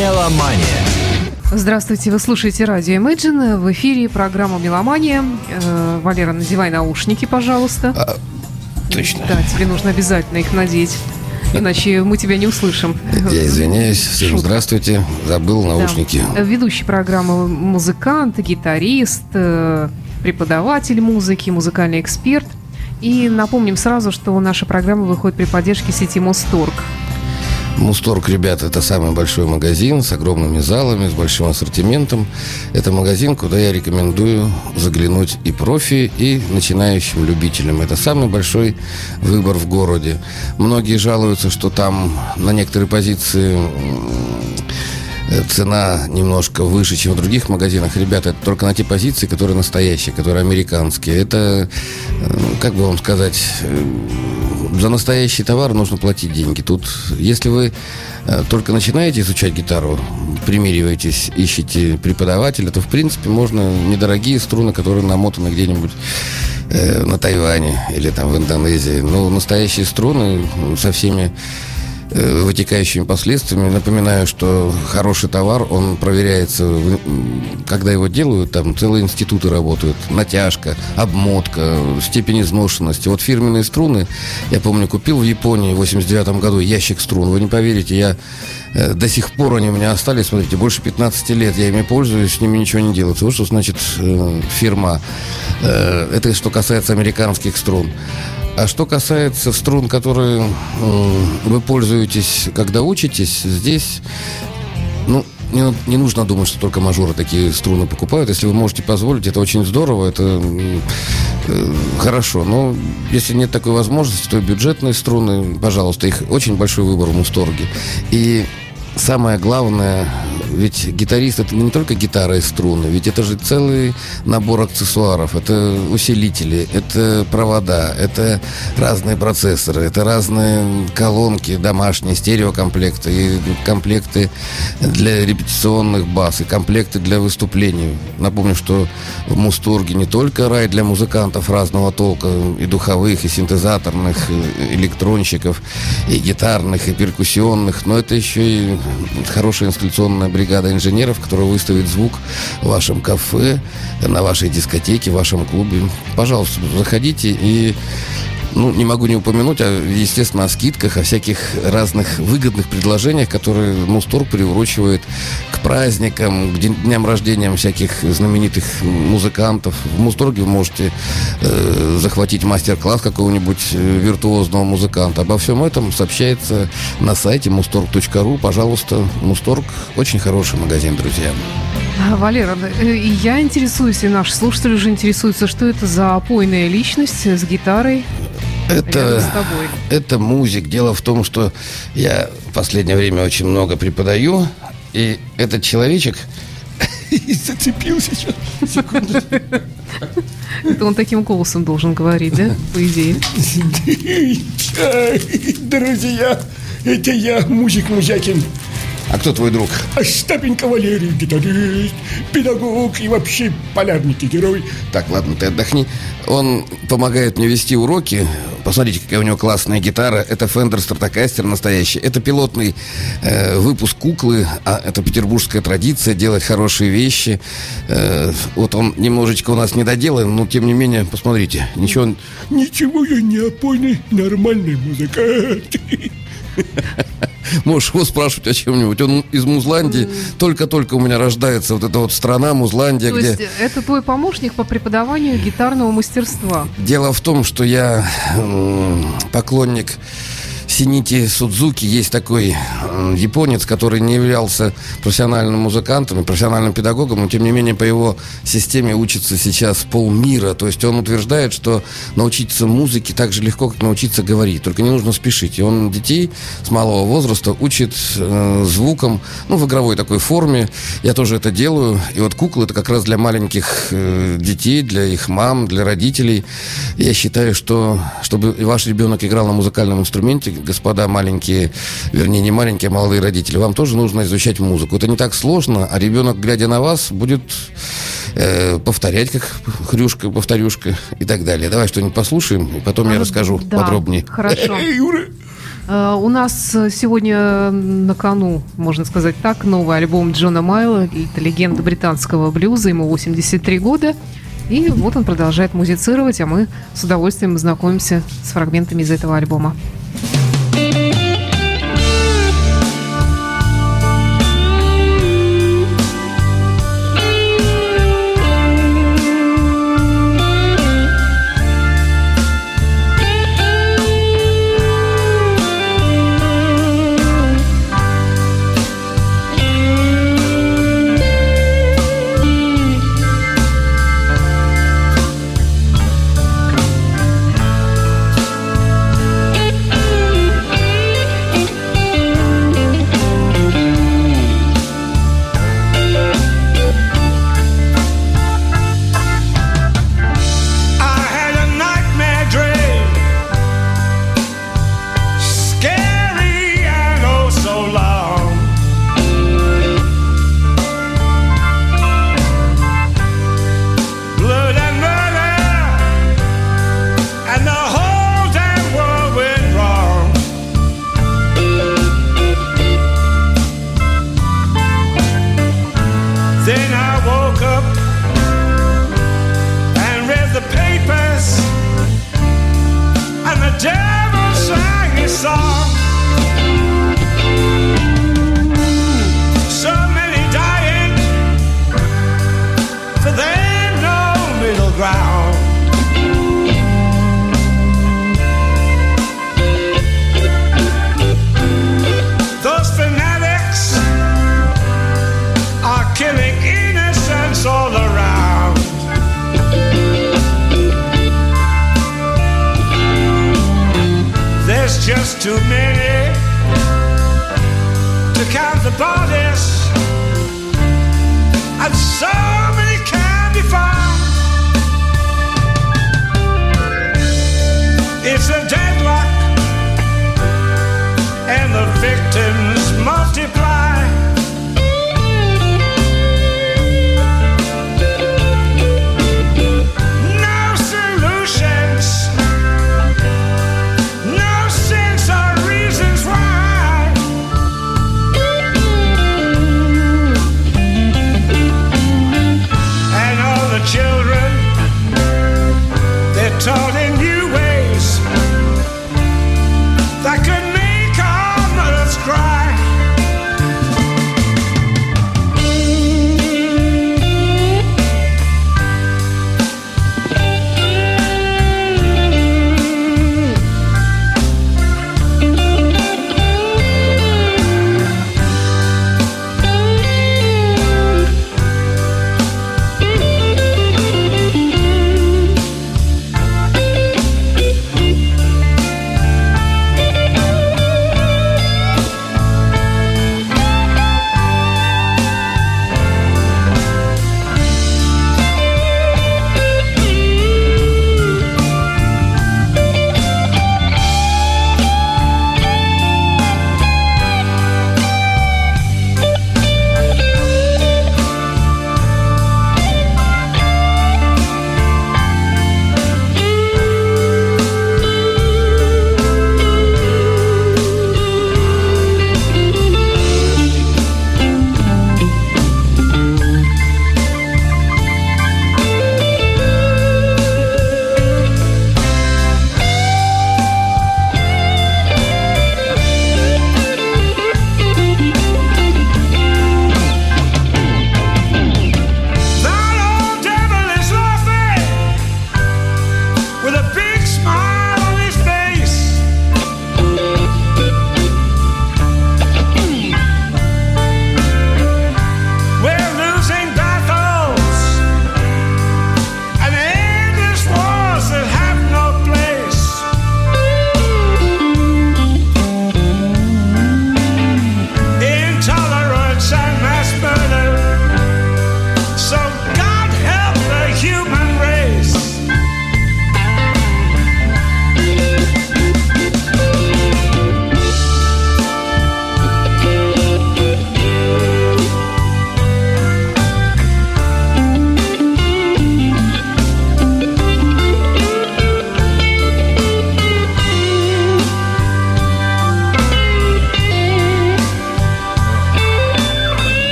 Меломания. Здравствуйте, вы слушаете радио Imagine. В эфире программа «Меломания». Э, Валера, надевай наушники, пожалуйста. А, точно. Да, тебе нужно обязательно их надеть. Иначе мы тебя не услышим. Я извиняюсь. Всем Шутка. здравствуйте. Забыл наушники. Да. Ведущий программы музыкант, гитарист, э, преподаватель музыки, музыкальный эксперт. И напомним сразу, что наша программа выходит при поддержке сети Мосторг. Мусторг, ребята, это самый большой магазин с огромными залами, с большим ассортиментом. Это магазин, куда я рекомендую заглянуть и профи, и начинающим любителям. Это самый большой выбор в городе. Многие жалуются, что там на некоторые позиции цена немножко выше, чем в других магазинах. Ребята, это только на те позиции, которые настоящие, которые американские. Это, как бы вам сказать, э, за настоящий товар нужно платить деньги. Тут, если вы э, только начинаете изучать гитару, примериваетесь, ищете преподавателя, то, в принципе, можно недорогие струны, которые намотаны где-нибудь э, на Тайване или там в Индонезии. Но настоящие струны со всеми вытекающими последствиями. Напоминаю, что хороший товар, он проверяется, когда его делают, там целые институты работают, натяжка, обмотка, степень изношенности. Вот фирменные струны, я помню, купил в Японии в 89 году ящик струн. Вы не поверите, я э, до сих пор они у меня остались, смотрите, больше 15 лет я ими пользуюсь, с ними ничего не делается. Вот что значит э, фирма. Э, Это что касается американских струн. А что касается струн, которые вы пользуетесь, когда учитесь, здесь, ну, не, не нужно думать, что только мажоры такие струны покупают. Если вы можете позволить, это очень здорово, это э, хорошо. Но если нет такой возможности, то бюджетные струны, пожалуйста, их очень большой выбор в Мусторге. И самое главное, ведь гитарист это не только гитара и струны, ведь это же целый набор аксессуаров, это усилители, это провода, это разные процессоры, это разные колонки домашние, стереокомплекты, и комплекты для репетиционных баз, и комплекты для выступлений. Напомню, что в Мусторге не только рай для музыкантов разного толка, и духовых, и синтезаторных, и электронщиков, и гитарных, и перкуссионных, но это еще и хорошая инсталляционная бригада инженеров, которая выставит звук в вашем кафе, на вашей дискотеке, в вашем клубе. Пожалуйста, заходите и ну, не могу не упомянуть, а, естественно, о скидках, о всяких разных выгодных предложениях, которые Мусторг приурочивает к праздникам, к дням рождения всяких знаменитых музыкантов. В Мусторге вы можете э, захватить мастер-класс какого-нибудь э, виртуозного музыканта. Обо всем этом сообщается на сайте mustorg.ru. Пожалуйста, Мусторг очень хороший магазин, друзья. А, Валера, э, я интересуюсь, и наши слушатели уже интересуются, что это за опойная личность с гитарой Это... Это музик. Дело в том, что я в последнее время очень много преподаю, и этот человечек зацепился сейчас. Это он таким голосом должен говорить, да, по идее? Друзья, это я, мужик Музякин. А кто твой друг? Остапенко Валерий, гитарист, педагог и вообще полярник и герой. Так, ладно, ты отдохни. Он помогает мне вести уроки. Посмотрите, какая у него классная гитара. Это Fender Stratocaster настоящий. Это пилотный э, выпуск куклы. А это петербургская традиция делать хорошие вещи. Э, вот он немножечко у нас не доделан, но тем не менее, посмотрите, ничего. Ничего я не опойный, нормальный музыкант. Можешь его спрашивать о чем-нибудь. Он из Музландии. Только-только у меня рождается вот эта вот страна Музландия, То где... есть это твой помощник по преподаванию гитарного мастерства. Дело в том, что я поклонник Синити Судзуки. Есть такой японец, который не являлся профессиональным музыкантом и профессиональным педагогом, но тем не менее по его системе учится сейчас полмира. То есть он утверждает, что научиться музыке так же легко, как научиться говорить. Только не нужно спешить. И он детей с малого возраста учит э, звуком, ну, в игровой такой форме. Я тоже это делаю. И вот куклы это как раз для маленьких э, детей, для их мам, для родителей. Я считаю, что чтобы ваш ребенок играл на музыкальном инструменте, господа маленькие, вернее, не маленькие, а молодые родители, вам тоже нужно изучать музыку. Это не так сложно, а ребенок, глядя на вас, будет э, повторять, как хрюшка, повторюшка и так далее. Давай что-нибудь послушаем, и потом я расскажу Да, подробнее. Хорошо. Юра, Э, у нас сегодня на кону, можно сказать так, новый альбом Джона Майла. Это легенда британского блюза, ему 83 года. И вот он продолжает музицировать, а мы с удовольствием знакомимся с фрагментами из этого альбома.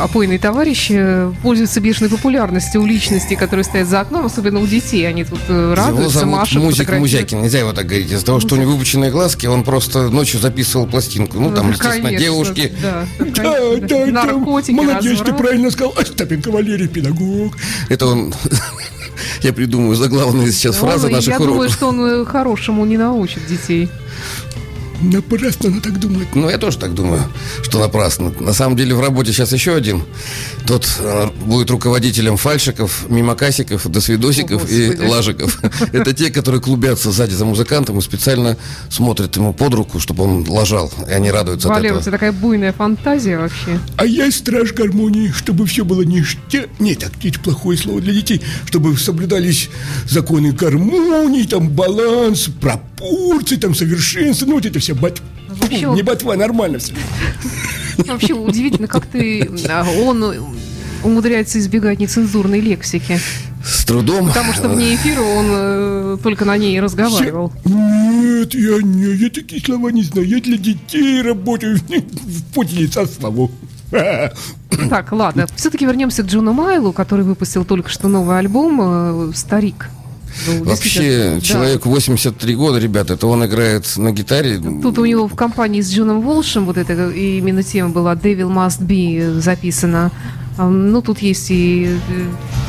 Твой опойный товарищ э, пользуются бешеной популярностью у личностей, которые стоят за окном, особенно у детей. Они тут э, радуются, Его машут, Музик. Музякин. Нельзя его так говорить. Из-за того, что у него выпученные глазки, он просто ночью записывал пластинку. Ну, там, естественно, конечно, девушки. Да, Да, да, наркотики, Молодец, ты правильно сказал. Остапенко Валерий, педагог. Это он... Я придумаю заглавные сейчас фразы Он- наших Я думаю, уроков. что он э, хорошему не научит детей. Напрасно она так думает. Ну, я тоже так думаю, что напрасно. На самом деле в работе сейчас еще один. Тот э, будет руководителем фальшиков, мимокасиков, досвидосиков О, и лажиков. Это те, которые клубятся сзади за музыкантом и специально смотрят ему под руку, чтобы он лажал. И они радуются от Валера, у тебя такая буйная фантазия вообще. А я страж гармонии, чтобы все было ништяк. Не, так, это плохое слово для детей. Чтобы соблюдались законы гармонии, там баланс, пропорции, там совершенство. Ну, вот это бат... Вообще Фу, он- не ботва, нормально все. Вообще удивительно, как ты... а, Он умудряется избегать нецензурной лексики. С трудом. Потому что вне эфира он э, только на ней и разговаривал. Нет, я не, я такие слова не знаю. Я для детей работаю в поте лица славу. Так, ладно. Все-таки вернемся к Джону Майлу, который выпустил только что новый альбом э, «Старик». Ну, Вообще, да. человек 83 года, ребята, это он играет на гитаре. Тут у него в компании с Джоном Волшем вот эта именно тема была «Devil Must Be» записана. Ну, тут есть и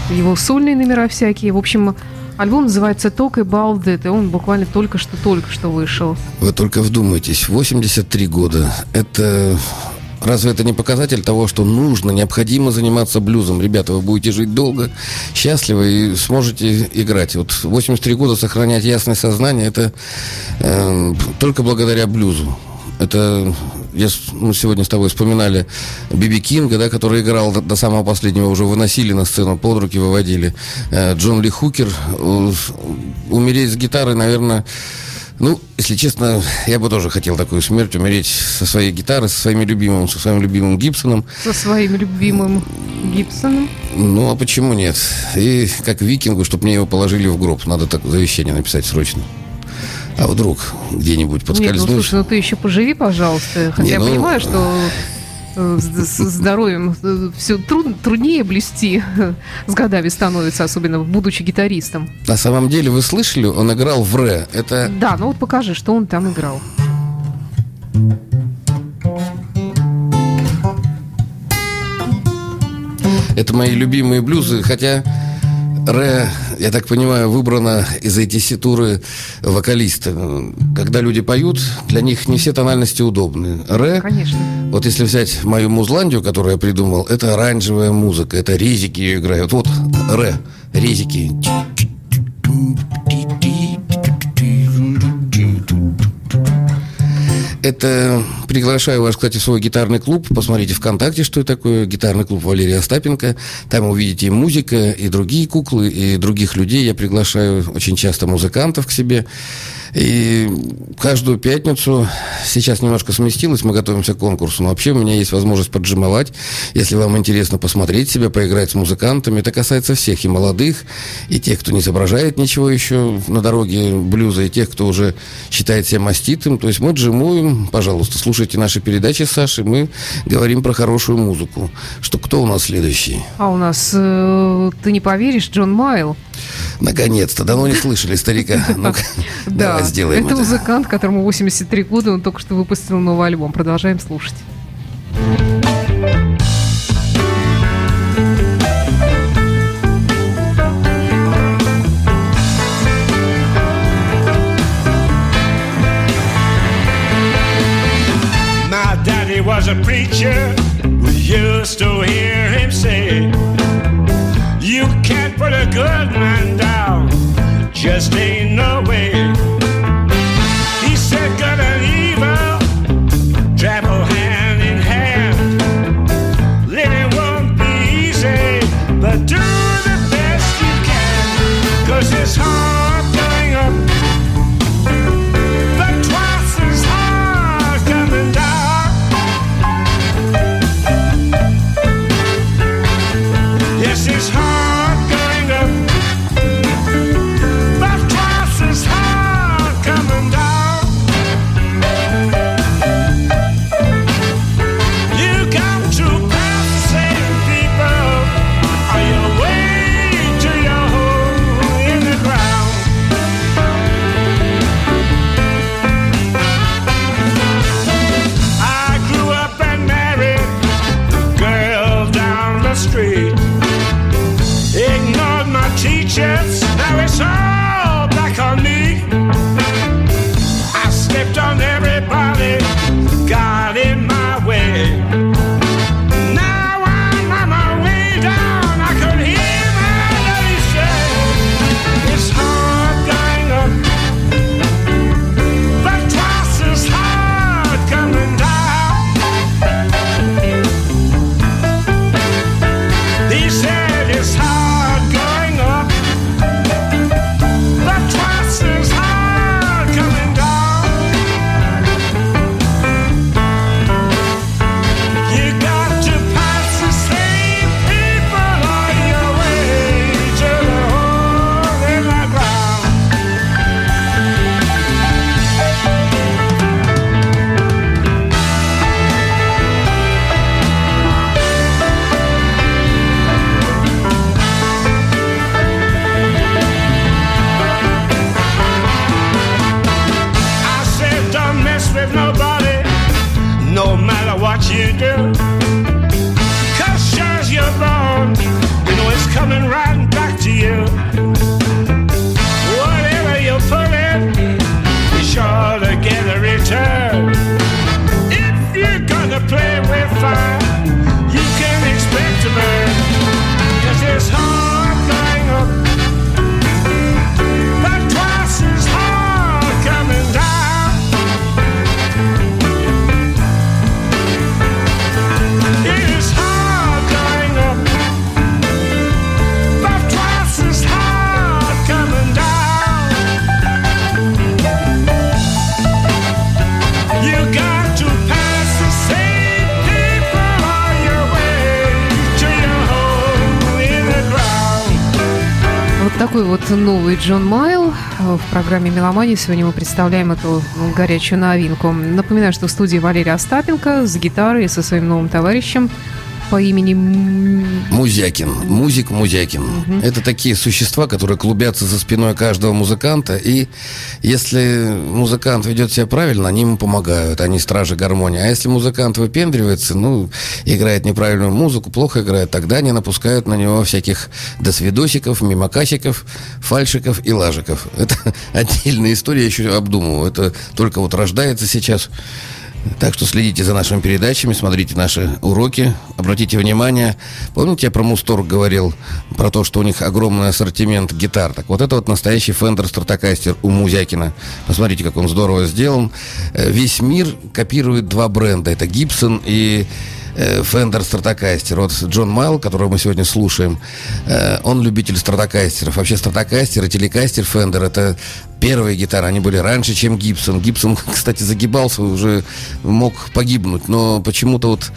э, его сольные номера всякие. В общем, альбом называется «Talk About That», и он буквально только что, только что вышел. Вы только вдумайтесь, 83 года. Это... Разве это не показатель того, что нужно, необходимо заниматься блюзом? Ребята, вы будете жить долго, счастливо и сможете играть. Вот 83 года сохранять ясное сознание, это э, только благодаря блюзу. Это я, мы сегодня с тобой вспоминали Биби Кинга, да, который играл до, до самого последнего, уже выносили на сцену, под руки выводили. Э, Джон Ли Хукер. Э, умереть с гитарой, наверное, ну, если честно, я бы тоже хотел такую смерть, умереть со своей гитарой, со своими любимым, со своим любимым Гибсоном. Со своим любимым Гибсоном. Ну, а почему нет? И как викингу, чтобы мне его положили в гроб. Надо так завещание написать срочно. А вдруг где-нибудь Нет, ну подскользнусь? слушай, ну ты еще поживи, пожалуйста. Хотя Не, я ну- понимаю, что с, с здоровьем все труднее блюсти с годами становится, особенно будучи гитаристом. На самом деле, вы слышали, он играл в ре. Это Да, ну вот покажи, что он там играл. Это мои любимые блюзы, хотя Ре, я так понимаю, выбрана из-за тесситуры вокалиста. Когда люди поют, для них не все тональности удобны. Ре, Конечно. вот если взять мою музландию, которую я придумал, это оранжевая музыка, это резики ее играют. Вот Ре, резики. Это приглашаю вас, кстати, в свой гитарный клуб. Посмотрите ВКонтакте, что это такое. Гитарный клуб Валерия Остапенко. Там увидите и музыка, и другие куклы, и других людей. Я приглашаю очень часто музыкантов к себе. И каждую пятницу, сейчас немножко сместилось, мы готовимся к конкурсу, но вообще у меня есть возможность поджимовать, если вам интересно посмотреть себя, поиграть с музыкантами. Это касается всех, и молодых, и тех, кто не изображает ничего еще на дороге блюза, и тех, кто уже считает себя маститым. То есть мы джимуем, пожалуйста, слушайте наши передачи с Сашей, мы говорим про хорошую музыку. Что кто у нас следующий? А у нас, э, ты не поверишь, Джон Майл. Наконец-то, давно не слышали старика. Ну-ка, Да, давай сделаем это это. музыкант, которому 83 года, он только что выпустил новый альбом. Продолжаем слушать. Preacher. We used to hear him say, You can't put a good man down, just ain't такой вот новый Джон Майл. В программе «Меломания» сегодня мы представляем эту горячую новинку. Напоминаю, что в студии Валерия Остапенко с гитарой и со своим новым товарищем по имени Музякин, музик Музякин. Это такие существа, которые клубятся за спиной каждого музыканта. И если музыкант ведет себя правильно, они ему помогают, они стражи гармонии. А если музыкант выпендривается, ну, играет неправильную музыку, плохо играет, тогда они напускают на него всяких досвидосиков, мимокасиков, фальшиков и лажиков. Это отдельная история, я еще обдумываю. Это только вот рождается сейчас. Так что следите за нашими передачами, смотрите наши уроки, обратите внимание. Помните, я про Мусторг говорил, про то, что у них огромный ассортимент гитар? Так вот это вот настоящий Fender Stratocaster у Музякина. Посмотрите, как он здорово сделан. Э, Весь мир копирует два бренда. Это Gibson и э, Fender Stratocaster. Вот Джон Майл, которого мы сегодня слушаем, э, он любитель стратокастеров. Вообще стратокастер и телекастер Fender это первые гитары. Они были раньше, чем Гибсон. Гибсон, кстати, загибался, уже мог погибнуть. Но почему-то вот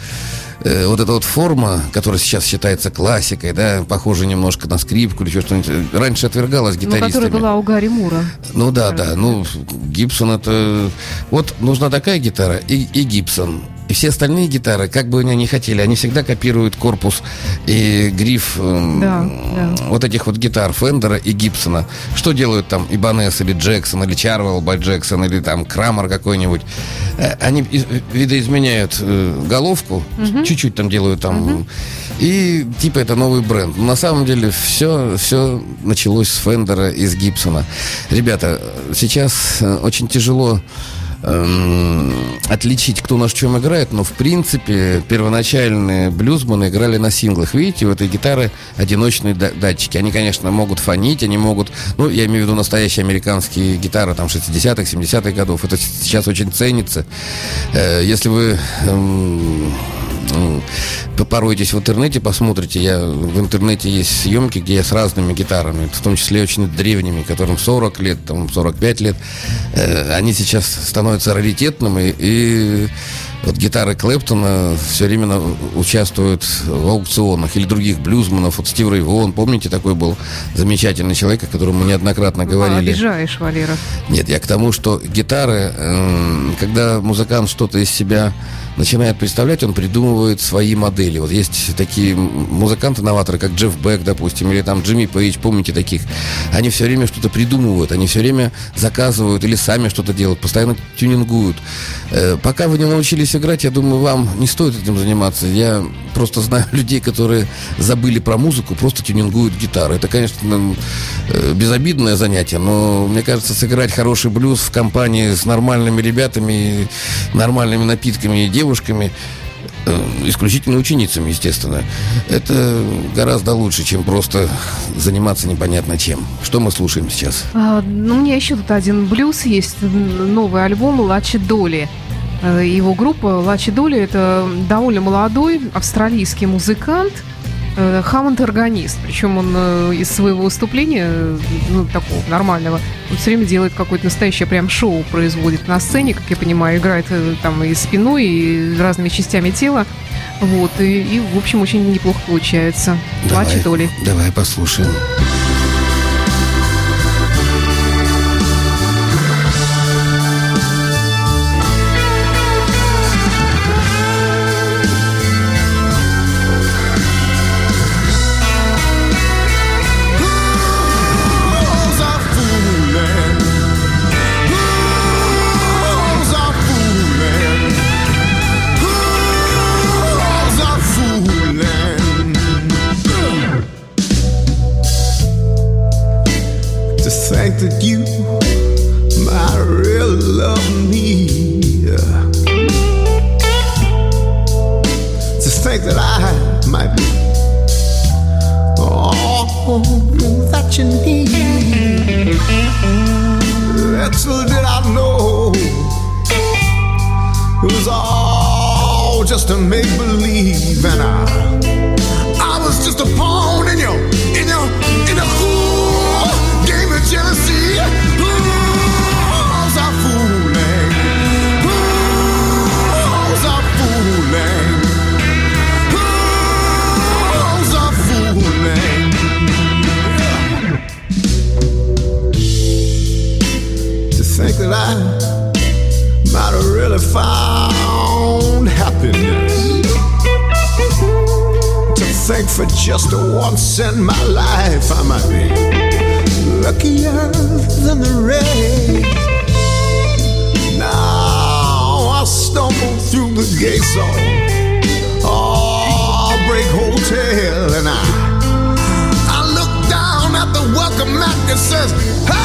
э, вот эта вот форма, которая сейчас считается классикой, да, похожа немножко на скрипку или что-нибудь, раньше отвергалась ну, гитаристами. которая была у Гарри Мура. Ну да, да. Ну, Гибсон это... Вот нужна такая гитара и, и Гибсон. И все остальные гитары, как бы они ни хотели, они всегда копируют корпус и гриф эм, Да, да. вот этих вот гитар Фендера и Гибсона. Что делают там Ибанес или Джексон, или Чарвелл Бай Джексон, или там Крамер какой-нибудь? Э, Они из- видоизменяют э, головку, чуть-чуть там делают там, и типа это новый бренд. Но на самом деле все, все началось с Фендера и с Гибсона. Ребята, сейчас э, очень тяжело эм, отличить, кто на чем играет, но в принципе первоначальные блюзманы играли на синглах. Видите, у этой гитары одиночные да- датчики. Они, конечно, могут фонить, они могут, ну, я имею в виду настоящие американские гитары там 60-х, 70-х годов. Это сейчас очень ценится. Э, Если вы эм, попоройтесь в интернете, посмотрите. Я, в интернете есть съемки, где я с разными гитарами, в том числе очень древними, которым 40 лет, там, 45 лет. Э, они сейчас становятся раритетными, и вот гитары Клэптона все время участвуют в аукционах или других блюзманов. Вот Стив Рэй Вон, помните, такой был замечательный человек, о котором мы неоднократно А, говорили. обижаешь, Валера. Нет, я к тому, что гитары, эм, когда музыкант что-то из себя начинает представлять, он придумывает свои модели. Вот есть такие музыканты-новаторы, как Джефф Бек, допустим, или там Джимми Пейдж, помните таких? Они все время что-то придумывают, они все время заказывают или сами что-то делают, постоянно тюнингуют. Э, Пока вы не научились играть, я думаю, вам не стоит этим заниматься. Я просто знаю людей, которые забыли про музыку, просто тюнингуют гитары. Это, конечно, м, э, безобидное занятие, но мне кажется, сыграть хороший блюз в компании с нормальными ребятами, нормальными напитками и девушками, э, исключительно ученицами, естественно, это гораздо лучше, чем просто заниматься непонятно чем. Что мы слушаем сейчас? А, ну, у меня еще тут один блюз есть, новый альбом Лачи Доли. Э, Его группа Лачи Доли это довольно молодой австралийский музыкант, э, Хаммонд-органист. Причем он э, из своего выступления, э, ну, такого нормального, он все время делает какое-то настоящее прям шоу, производит на сцене, как я понимаю, играет э, там и спиной, и разными частями тела. Вот, и, и, в общем, очень неплохо получается. Лачи Доли. давай послушаем. Just once in my life I might be luckier than the rest. Now I stumble through the gates of Heartbreak Hotel and I I look down at the welcome mat that says, Hey,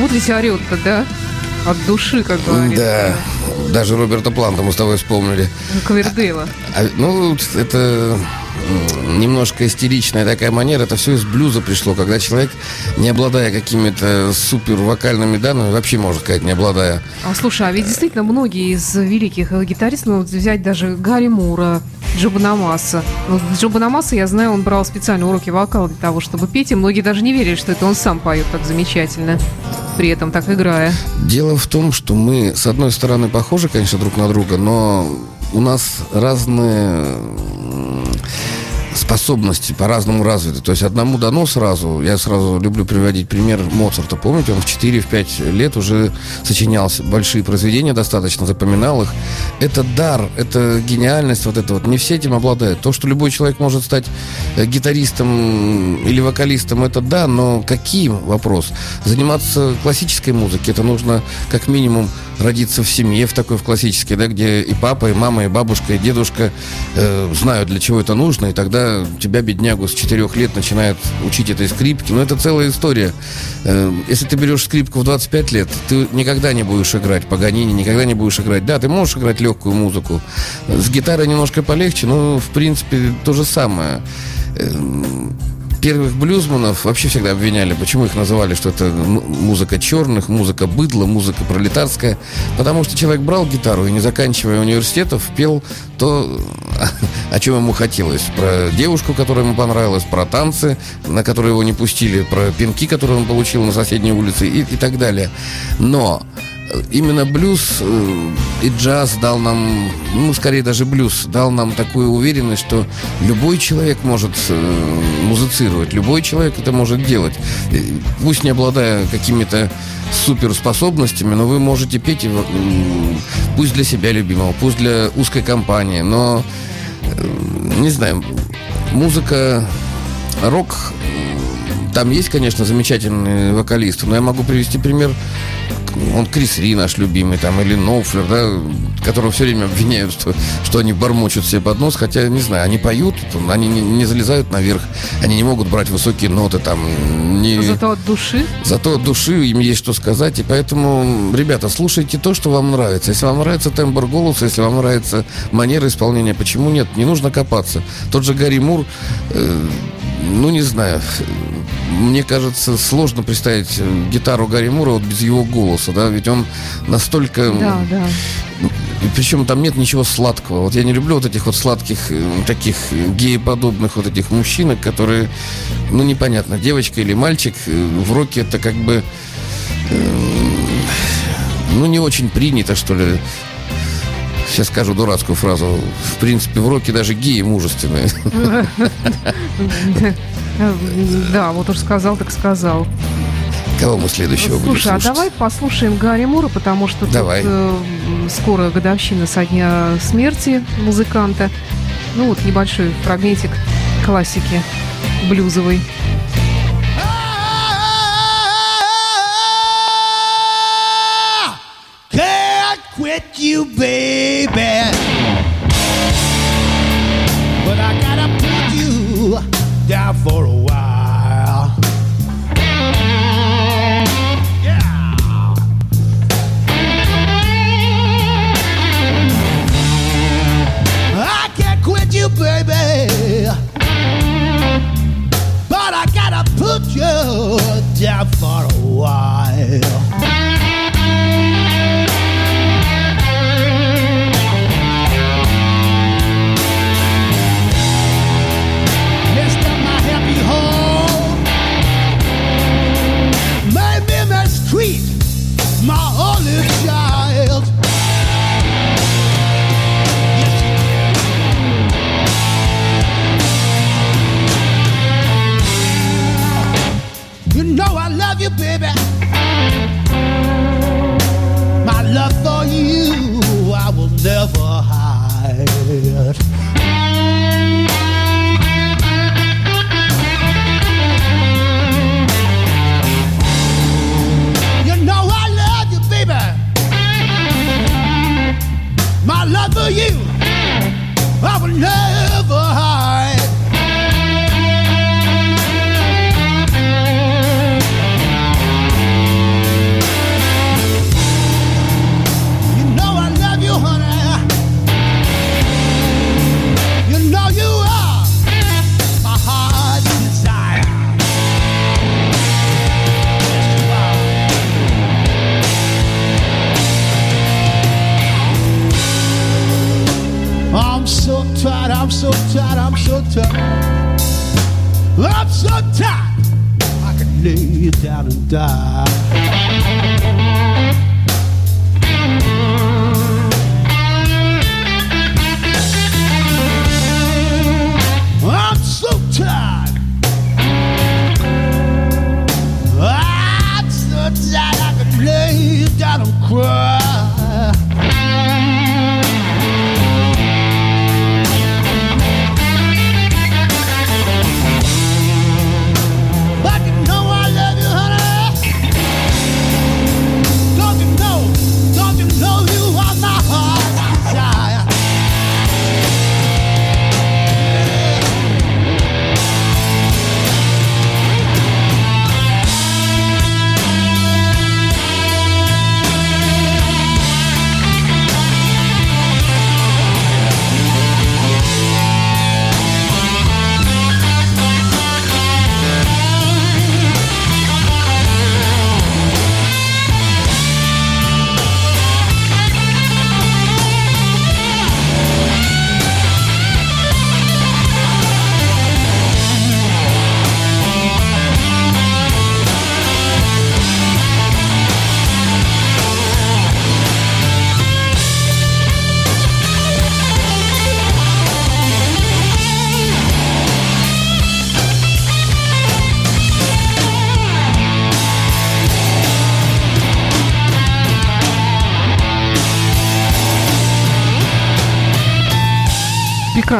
Вот ведь орет-то, да? От души, как говорится. Да, даже Роберта Планта мы с тобой вспомнили. Ковердейла. А, ну, это немножко истеричная такая манера. Это все из блюза пришло, когда человек, не обладая какими-то супер вокальными данными, вообще, можно сказать, не обладая А, слушай, а ведь действительно многие из великих гитаристов, ну, вот взять даже Гарри Мура, Джо Банамаса. Ну, Джо Банамаса, я знаю, он брал специальные уроки вокала для того, чтобы петь, и многие даже не верили, что это он сам поет так замечательно, при этом так играя. Дело в том, что мы, с одной стороны, похожи, конечно, друг на друга, но у нас разные способности по-разному развиты. То есть одному дано сразу. Я сразу люблю приводить пример Моцарта. Помните, он в 4-5 лет уже сочинял большие произведения, достаточно запоминал их. Это дар, это гениальность вот это вот. Не все этим обладают. То, что любой человек может стать э, гитаристом или вокалистом, это да, но каким вопрос? Заниматься классической музыкой, это нужно как минимум родиться в семье, в такой в классической, да, где и папа, и мама, и бабушка, и дедушка э, знают, для чего это нужно, и тогда тебя, беднягу, с четырех лет начинают учить этой скрипке. Но это целая история. Э, если ты берешь скрипку в 25 лет, ты никогда не будешь играть по Ганини, никогда не будешь играть. Да, ты можешь играть легкую музыку. С гитарой немножко полегче, но, в принципе, то же самое. Первых блюзманов вообще всегда обвиняли, почему их называли, что это музыка черных, музыка быдла, музыка пролетарская. Потому что человек брал гитару и, не заканчивая университетов, пел то, о чем ему хотелось. Про девушку, которая ему понравилась, про танцы, на которые его не пустили, про пинки, которые он получил на соседней улице и, и так далее. Но именно блюз э, и джаз дал нам, ну, скорее даже блюз, дал нам такую уверенность, что любой человек может э, музицировать, любой человек это может делать. Э, Пусть не обладая какими-то суперспособностями, но вы можете петь, пусть для себя любимого, пусть для узкой компании, но, не знаю, музыка, рок, там есть, конечно, замечательные вокалисты, но я могу привести пример он Крис Ри, наш любимый, там, или Ноуфлер, да, которого все время обвиняют, что, что они бормочут себе под нос, хотя, не знаю, они поют, они не, не залезают наверх, они не могут брать высокие ноты, там, не... Зато от души. Зато от души им есть что сказать, и поэтому, ребята, слушайте то, что вам нравится. Если вам нравится тембр голоса, если вам нравится манера исполнения, почему нет? Не нужно копаться. Тот же Гарри Мур, э, ну, не знаю, мне кажется, сложно представить э, гитару Гарри Мура вот без его голоса, да, ведь он настолько... Да, да. И причем там нет ничего сладкого. Вот я не люблю вот этих вот сладких, э, таких э, гееподобных вот этих мужчинок, которые, ну, непонятно, девочка или мальчик, в роке это как бы, ну, не очень принято, что ли. Сейчас скажу дурацкую фразу. В принципе, в роке даже геи мужественные. Да, вот уж сказал, так сказал. Кого мы следующего будем Слушай, а давай послушаем Гарри Мура, потому что тут, Давай. э, скоро годовщина со дня смерти музыканта. Ну вот небольшой фрагментик классики блюзовой. You, baby. But I gotta put you down for a while. Yeah. I can't quit you, baby. But I gotta put you down for a while. Die.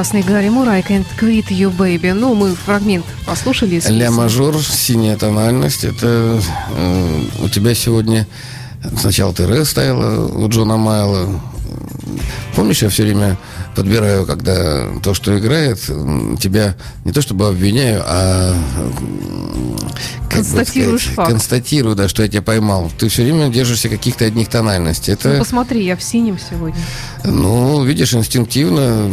Прекрасный Гарри Мур, I can't quit you, baby. Ну, мы фрагмент послушали. Ля мажор, синяя тональность. Это э, у тебя сегодня... Сначала ты ре ставила у Джона Майла. Помнишь, я все время подбираю, когда то, что играет, тебя не то чтобы обвиняю, а Констатируешь сказать. Констатирую, да, что я тебя поймал. Ты все время держишься каких-то одних тональностей. Ну, Это, посмотри, я в синем сегодня. ну, видишь, инстинктивно.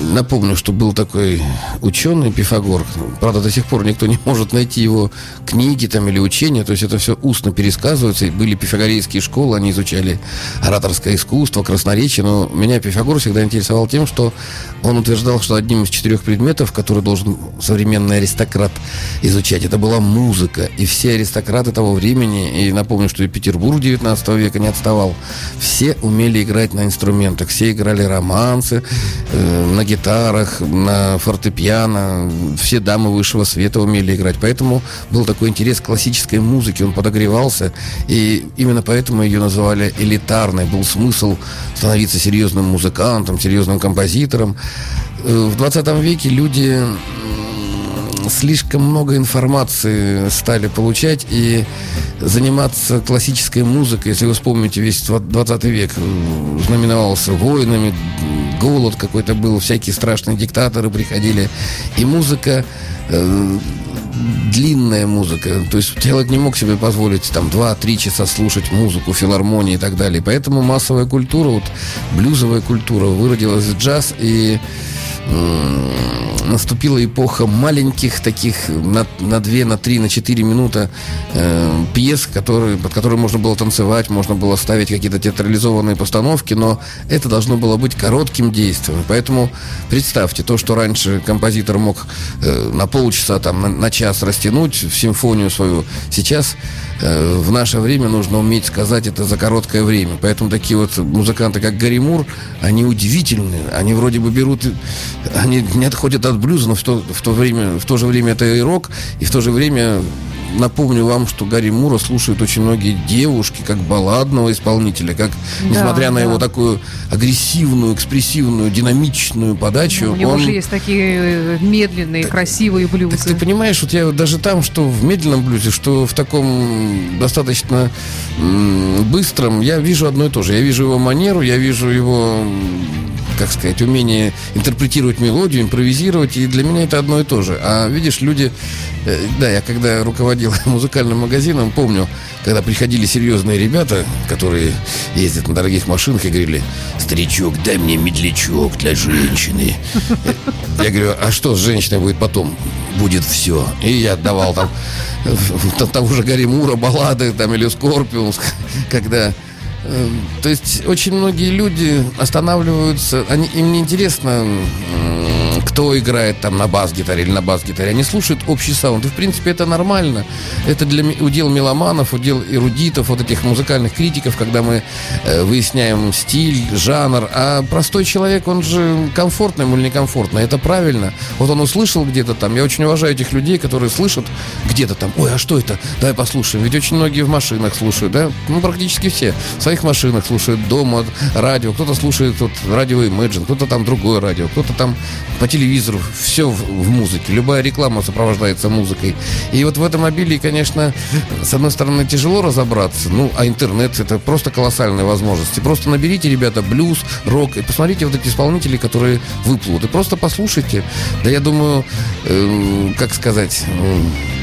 Напомню, что был такой ученый Пифагор. Правда, до сих пор никто не может найти его книги там или учения. То есть это все устно пересказывается. И были пифагорейские школы, они изучали ораторское искусство, красноречие. Но меня Пифагор всегда интересовал тем, что он утверждал, что одним из четырех предметов, который должен современный аристократ изучать, это была музыка. И все аристократы того времени, и напомню, что и Петербург 19 века не отставал, все умели играть на инструментах. Все играли романсы э, на гитарах, на фортепиано. Все дамы высшего света умели играть. Поэтому был такой интерес к классической музыке. Он подогревался. И именно поэтому ее называли элитарной. Был смысл становиться серьезным музыкантом, серьезным композитором. Э, В 20 веке люди слишком много информации стали получать и заниматься классической музыкой, если вы вспомните весь 20 век, э, знаменовался войнами, голод какой-то был, всякие страшные диктаторы приходили, и музыка э, длинная музыка. То есть человек не мог себе позволить там 2-3 часа слушать музыку, филармонии и так далее. Поэтому массовая культура, вот блюзовая культура выродилась в джаз и наступила эпоха маленьких таких на, на 2, на 3, на 4 минуты э, пьес, которые, под которые можно было танцевать, можно было ставить какие-то театрализованные постановки, но это должно было быть коротким действием. Поэтому представьте, то, что раньше композитор мог э, на полчаса, там, на, на час растянуть в симфонию свою, сейчас в наше время нужно уметь сказать это за короткое время. Поэтому такие вот музыканты, как Гарри Мур, они удивительные. Они вроде бы берут, они не отходят от блюза, но в то, в то время, в то же время это и рок, и в то же время напомню вам, что Гарри Мура слушают очень многие девушки, как балладного исполнителя, как, несмотря на да. его такую агрессивную, экспрессивную, динамичную подачу, У него он... же есть такие э, медленные, красивые Так ты блюзы. понимаешь, вот я даже там, что в медленном блюзе, что в таком достаточно быстром, я вижу одно и то же. Я вижу его манеру, я вижу его, как сказать, умение интерпретировать мелодию, импровизировать, и для меня это одно и то же. А видишь, люди, э, да, я когда руководил музыкальным магазином, помню, когда приходили серьезные ребята, которые ездят на дорогих машинах и говорили, старичок, дай мне медлячок для женщины. Я говорю, а что с женщиной будет потом? Будет все. И я отдавал там того же Гэри Мура, баллады там или Скорпионс, когда... э, То есть очень многие люди останавливаются, они, им не интересно, кто играет там на бас-гитаре или на бас-гитаре. Они слушают общий саунд. И, в принципе, это нормально. Это для удел меломанов, удел эрудитов, вот этих музыкальных критиков, когда мы э, выясняем стиль, жанр. А простой человек, он же комфортно ему или некомфортно. Это правильно. Вот он услышал где-то там. Я очень уважаю этих людей, которые слышат где-то там. Ой, а что это? Давай послушаем. Ведь очень многие в машинах слушают, да? Ну, практически все. Своих машинах слушают дома, радио. Кто-то слушает вот, радио Imagine, кто-то там другое радио, кто-то там по телевизору. Все в, в музыке. Любая реклама сопровождается музыкой. И вот в этом обилии, конечно, с одной стороны, тяжело разобраться. Ну, а интернет это просто колоссальные возможности. Просто наберите, ребята, блюз, рок, и посмотрите вот эти исполнители, которые выплывут. И просто послушайте. Да я думаю, э, как сказать... э,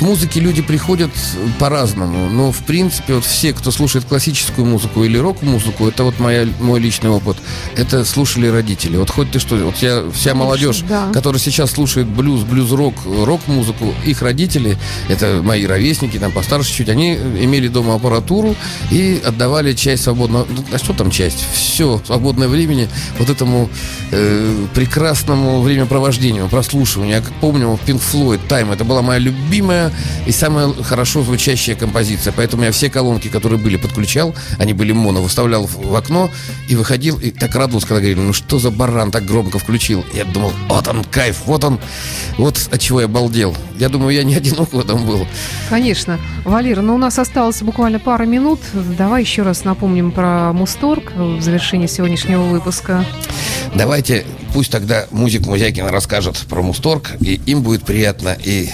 к музыке люди приходят по-разному, но в принципе вот все, кто слушает классическую музыку или рок-музыку, это вот моя, мой личный опыт, это слушали родители. Вот хоть ты что, вот я, вся молодежь, да. которая сейчас слушает блюз, блюз-рок, рок-музыку, их родители, это мои ровесники, там постарше чуть, они имели дома аппаратуру и отдавали часть свободного, ну, а что там часть? Все свободное времени вот этому э, прекрасному времяпровождению, прослушиванию. Я как помню, Pink Floyd, Time, это была моя любимая и самая хорошо звучащая композиция. Поэтому я все колонки, которые были, подключал, они были моно, выставлял в, окно и выходил, и так радовался, когда говорили, ну что за баран так громко включил. Я думал, вот он, кайф, вот он, вот от чего я балдел. Я думаю, я не одинок в этом был. Конечно. Валера, ну у нас осталось буквально пара минут. Давай еще раз напомним про Мусторг в завершении сегодняшнего выпуска. Давайте, пусть тогда музик Музякина расскажет про Мусторг, и им будет приятно, и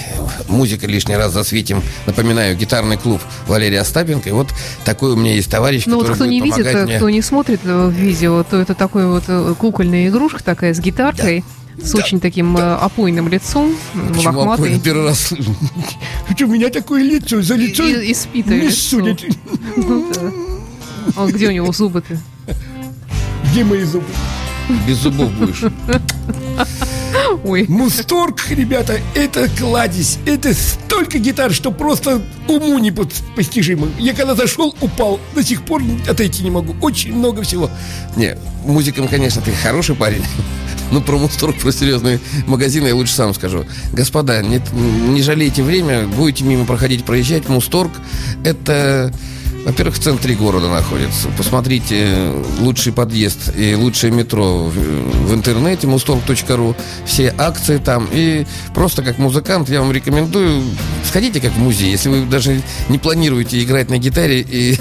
музыка лишний раз засветим. Напоминаю, гитарный клуб Валерия Остапенко, и вот такой у меня есть товарищ, Ну вот кто будет не видит, э, мне. кто не смотрит э, видео, то это такой вот э, кукольная игрушка такая с гитаркой. С очень таким э, опойным лицом, м, Почему лохматый. опой- первый раз у меня такое лицо, за лицо И- испитое не лицо. судят. Ну да. А где у него зубы-то? Где мои зубы? Без зубов будешь. Ой, Мусторг, ребята, это кладезь. Это столько гитар, что просто уму не под- постижимо. Я когда зашел, упал. До сих пор отойти не могу. Очень много всего. Не, музикам, конечно, ты хороший парень. Ну, про Мусторг, про серьезные магазины я лучше сам скажу. Господа, не, не жалейте время, будете мимо проходить, проезжать. Мусторг – это, во-первых, в центре города находится. Посмотрите лучший подъезд и лучшее метро в, интернете мусторг.ру. Все акции там. И просто как музыкант я вам рекомендую, сходите как в музей. Если вы даже не планируете играть на гитаре и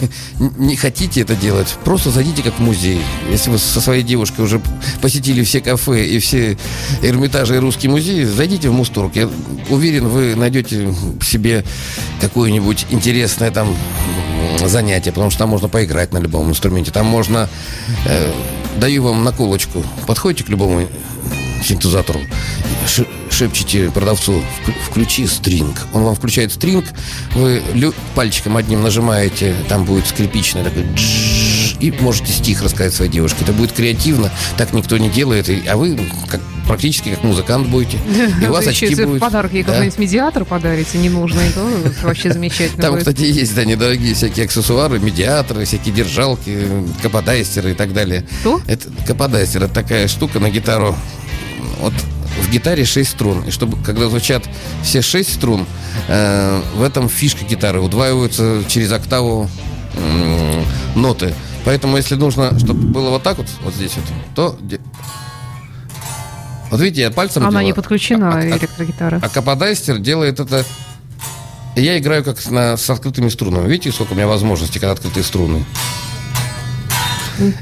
не хотите это делать, просто зайдите как в музей. Если вы со своей девушкой уже посетили все кафе и все Эрмитажи и Русский музей, зайдите в Мусторг. Я уверен, вы найдете себе какое-нибудь интересное там занятие, потому что там можно поиграть на любом инструменте. Там можно... э, даю вам наколочку. Подходите к любому синтезатору, шепчете продавцу, «Вк- включи стринг. Он вам включает стринг, вы пальчиком одним нажимаете, там будет скрипичный такой «джжж», и можете стих рассказать своей девушке. Это будет креативно, так никто не делает, а вы как, практически как музыкант будете. И у вас очки будут. подарок ей какой-нибудь медиатор подарите ненужный, то вообще замечательно Там, кстати, есть, да, недорогие всякие аксессуары, медиаторы, всякие держалки, каподайстеры и так далее. Что? Это каподайстер, это такая штука на гитару. Вот в гитаре 6 струн. И чтобы, когда звучат все 6 струн, э, в этом фишка гитары. Удваиваются через октаву м, ноты. Поэтому, если нужно, чтобы было вот так вот, вот здесь вот, то... Вот видите, я пальцем Она делаю, не подключена, а- а- электрогитара. а каподайстер делает это... Я играю как на, с открытыми струнами. Видите, сколько у меня возможностей, когда открытые струны?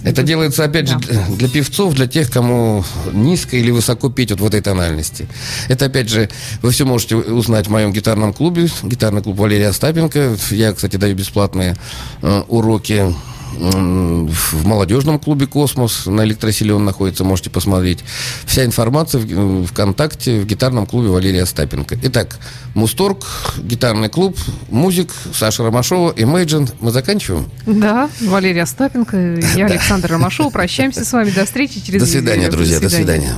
Это делается, опять же, для, певцов, для тех, кому низко или высоко петь вот в этой тональности. Это, опять же, вы все можете узнать в моем гитарном клубе, гитарный клуб Валерия Остапенко. Я, кстати, даю бесплатные э, уроки в молодежном клубе «Космос». На электросиле он находится, можете посмотреть. Вся информация в, ВКонтакте в гитарном клубе Валерия Остапенко. Итак, Мусторг, гитарный клуб, музик, Саша Ромашова, Imagine. Мы заканчиваем? Да, Валерия Остапенко, я Александр Ромашов. Прощаемся с вами. До встречи через До свидания, неделю. друзья, до свидания.